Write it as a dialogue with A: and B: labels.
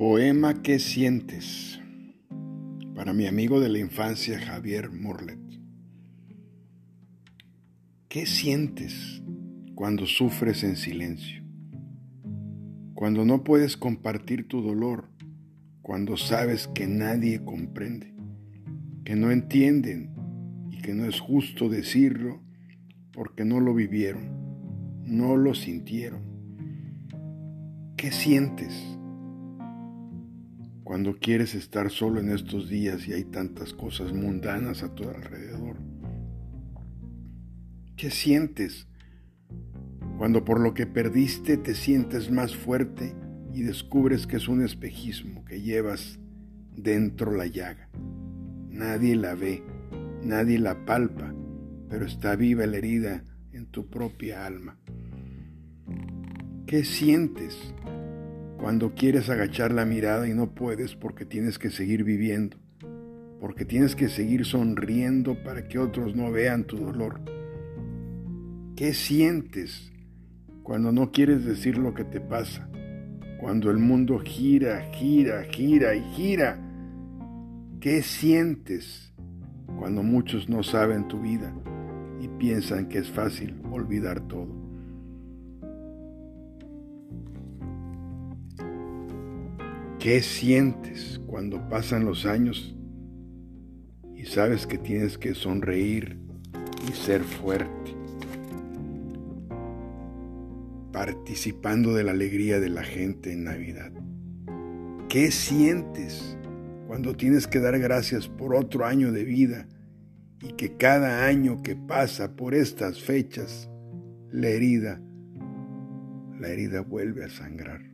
A: Poema ¿Qué sientes? Para mi amigo de la infancia Javier Morlet. ¿Qué sientes cuando sufres en silencio? Cuando no puedes compartir tu dolor, cuando sabes que nadie comprende, que no entienden y que no es justo decirlo porque no lo vivieron, no lo sintieron. ¿Qué sientes? Cuando quieres estar solo en estos días y hay tantas cosas mundanas a tu alrededor? ¿Qué sientes cuando por lo que perdiste te sientes más fuerte y descubres que es un espejismo que llevas dentro la llaga? Nadie la ve, nadie la palpa, pero está viva la herida en tu propia alma. ¿Qué sientes cuando quieres agachar la mirada y no puedes porque tienes que seguir viviendo, porque tienes que seguir sonriendo para que otros no vean tu dolor. ¿Qué sientes cuando no quieres decir lo que te pasa? Cuando el mundo gira, gira, gira y gira. ¿Qué sientes cuando muchos no saben tu vida y piensan que es fácil olvidar todo? ¿Qué sientes cuando pasan los años y sabes que tienes que sonreír y ser fuerte? Participando de la alegría de la gente en Navidad. ¿Qué sientes cuando tienes que dar gracias por otro año de vida y que cada año que pasa por estas fechas, la herida, la herida vuelve a sangrar?